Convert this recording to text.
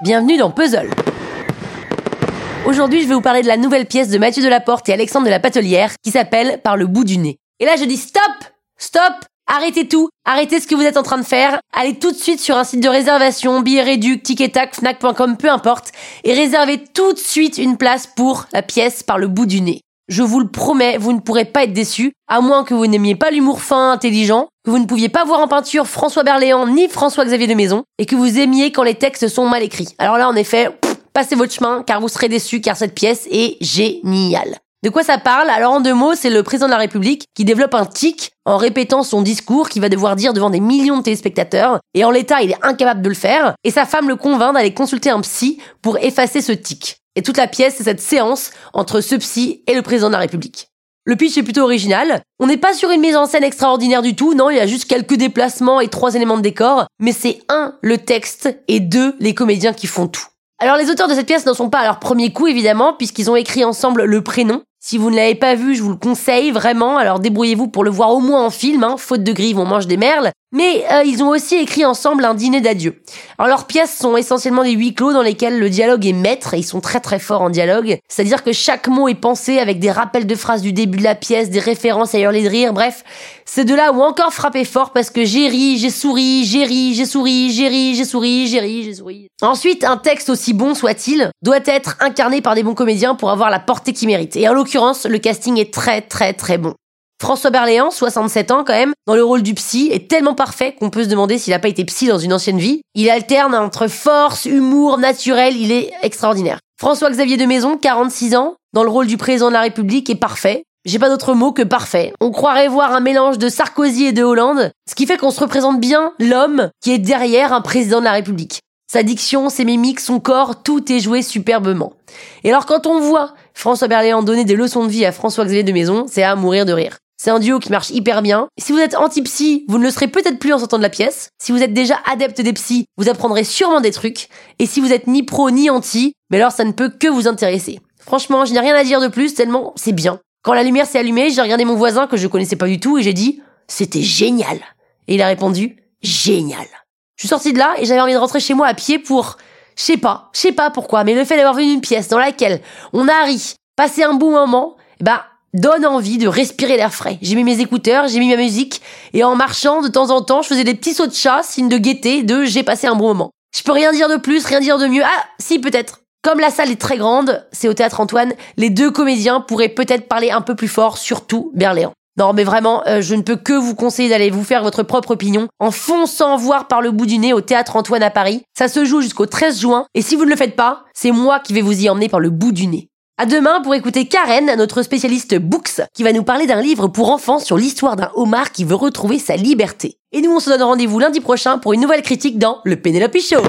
bienvenue dans Puzzle. Aujourd'hui, je vais vous parler de la nouvelle pièce de Mathieu Delaporte et Alexandre de la Patelière qui s'appelle Par le bout du nez. Et là, je dis stop Stop Arrêtez tout, arrêtez ce que vous êtes en train de faire, allez tout de suite sur un site de réservation, billets réduits, ticket tac, fnac.com, peu importe, et réservez tout de suite une place pour la pièce par le bout du nez. Je vous le promets, vous ne pourrez pas être déçus, à moins que vous n'aimiez pas l'humour fin, intelligent, que vous ne pouviez pas voir en peinture François Berléand ni François-Xavier de Maison, et que vous aimiez quand les textes sont mal écrits. Alors là, en effet, passez votre chemin, car vous serez déçus, car cette pièce est géniale. De quoi ça parle? Alors en deux mots, c'est le président de la République qui développe un tic en répétant son discours qu'il va devoir dire devant des millions de téléspectateurs, et en l'état il est incapable de le faire, et sa femme le convainc d'aller consulter un psy pour effacer ce tic. Et toute la pièce, c'est cette séance entre ce psy et le président de la République. Le pitch est plutôt original. On n'est pas sur une mise en scène extraordinaire du tout, non, il y a juste quelques déplacements et trois éléments de décor, mais c'est un, le texte, et deux, les comédiens qui font tout. Alors les auteurs de cette pièce n'en sont pas à leur premier coup évidemment, puisqu'ils ont écrit ensemble le prénom, si vous ne l'avez pas vu, je vous le conseille vraiment. Alors débrouillez-vous pour le voir au moins en film, hein. faute de grive, on mange des merles. Mais euh, ils ont aussi écrit ensemble un dîner d'adieu. Alors leurs pièces sont essentiellement des huis clos dans lesquels le dialogue est maître et ils sont très très forts en dialogue. C'est-à-dire que chaque mot est pensé avec des rappels de phrases du début de la pièce, des références à hurler de rire, bref. C'est de là où encore frappé fort parce que j'ai ri, j'ai souri, j'ai ri, j'ai souri, j'ai ri, j'ai souri, j'ai ri, j'ai souri. Ensuite, un texte aussi bon soit-il doit être incarné par des bons comédiens pour avoir la portée qu'il mérite. Et en l'occurrence, le casting est très très très bon. François Berléand, 67 ans quand même, dans le rôle du psy, est tellement parfait qu'on peut se demander s'il n'a pas été psy dans une ancienne vie. Il alterne entre force, humour, naturel, il est extraordinaire. François-Xavier de Maison, 46 ans, dans le rôle du président de la République, est parfait. J'ai pas d'autre mot que parfait. On croirait voir un mélange de Sarkozy et de Hollande, ce qui fait qu'on se représente bien l'homme qui est derrière un président de la République. Sa diction, ses mimiques, son corps, tout est joué superbement. Et alors quand on voit François Berléand donner des leçons de vie à François-Xavier de Maison, c'est à mourir de rire. C'est un duo qui marche hyper bien. Si vous êtes anti-psy, vous ne le serez peut-être plus en sortant de la pièce. Si vous êtes déjà adepte des psys, vous apprendrez sûrement des trucs. Et si vous êtes ni pro ni anti, mais alors ça ne peut que vous intéresser. Franchement, je n'ai rien à dire de plus tellement c'est bien. Quand la lumière s'est allumée, j'ai regardé mon voisin que je connaissais pas du tout et j'ai dit c'était génial. Et il a répondu génial. Je suis sortie de là et j'avais envie de rentrer chez moi à pied pour je sais pas, je sais pas pourquoi, mais le fait d'avoir vu une pièce dans laquelle on a ri, passé un bon moment, bah donne envie de respirer l'air frais. J'ai mis mes écouteurs, j'ai mis ma musique, et en marchant, de temps en temps, je faisais des petits sauts de chat, signe de gaieté, de j'ai passé un bon moment. Je peux rien dire de plus, rien dire de mieux. Ah, si, peut-être. Comme la salle est très grande, c'est au théâtre Antoine, les deux comédiens pourraient peut-être parler un peu plus fort, surtout Berléand. Non, mais vraiment, euh, je ne peux que vous conseiller d'aller vous faire votre propre opinion en fonçant voir par le bout du nez au théâtre Antoine à Paris. Ça se joue jusqu'au 13 juin, et si vous ne le faites pas, c'est moi qui vais vous y emmener par le bout du nez. À demain pour écouter Karen, notre spécialiste books, qui va nous parler d'un livre pour enfants sur l'histoire d'un homard qui veut retrouver sa liberté. Et nous, on se donne rendez-vous lundi prochain pour une nouvelle critique dans le Pénélope Show.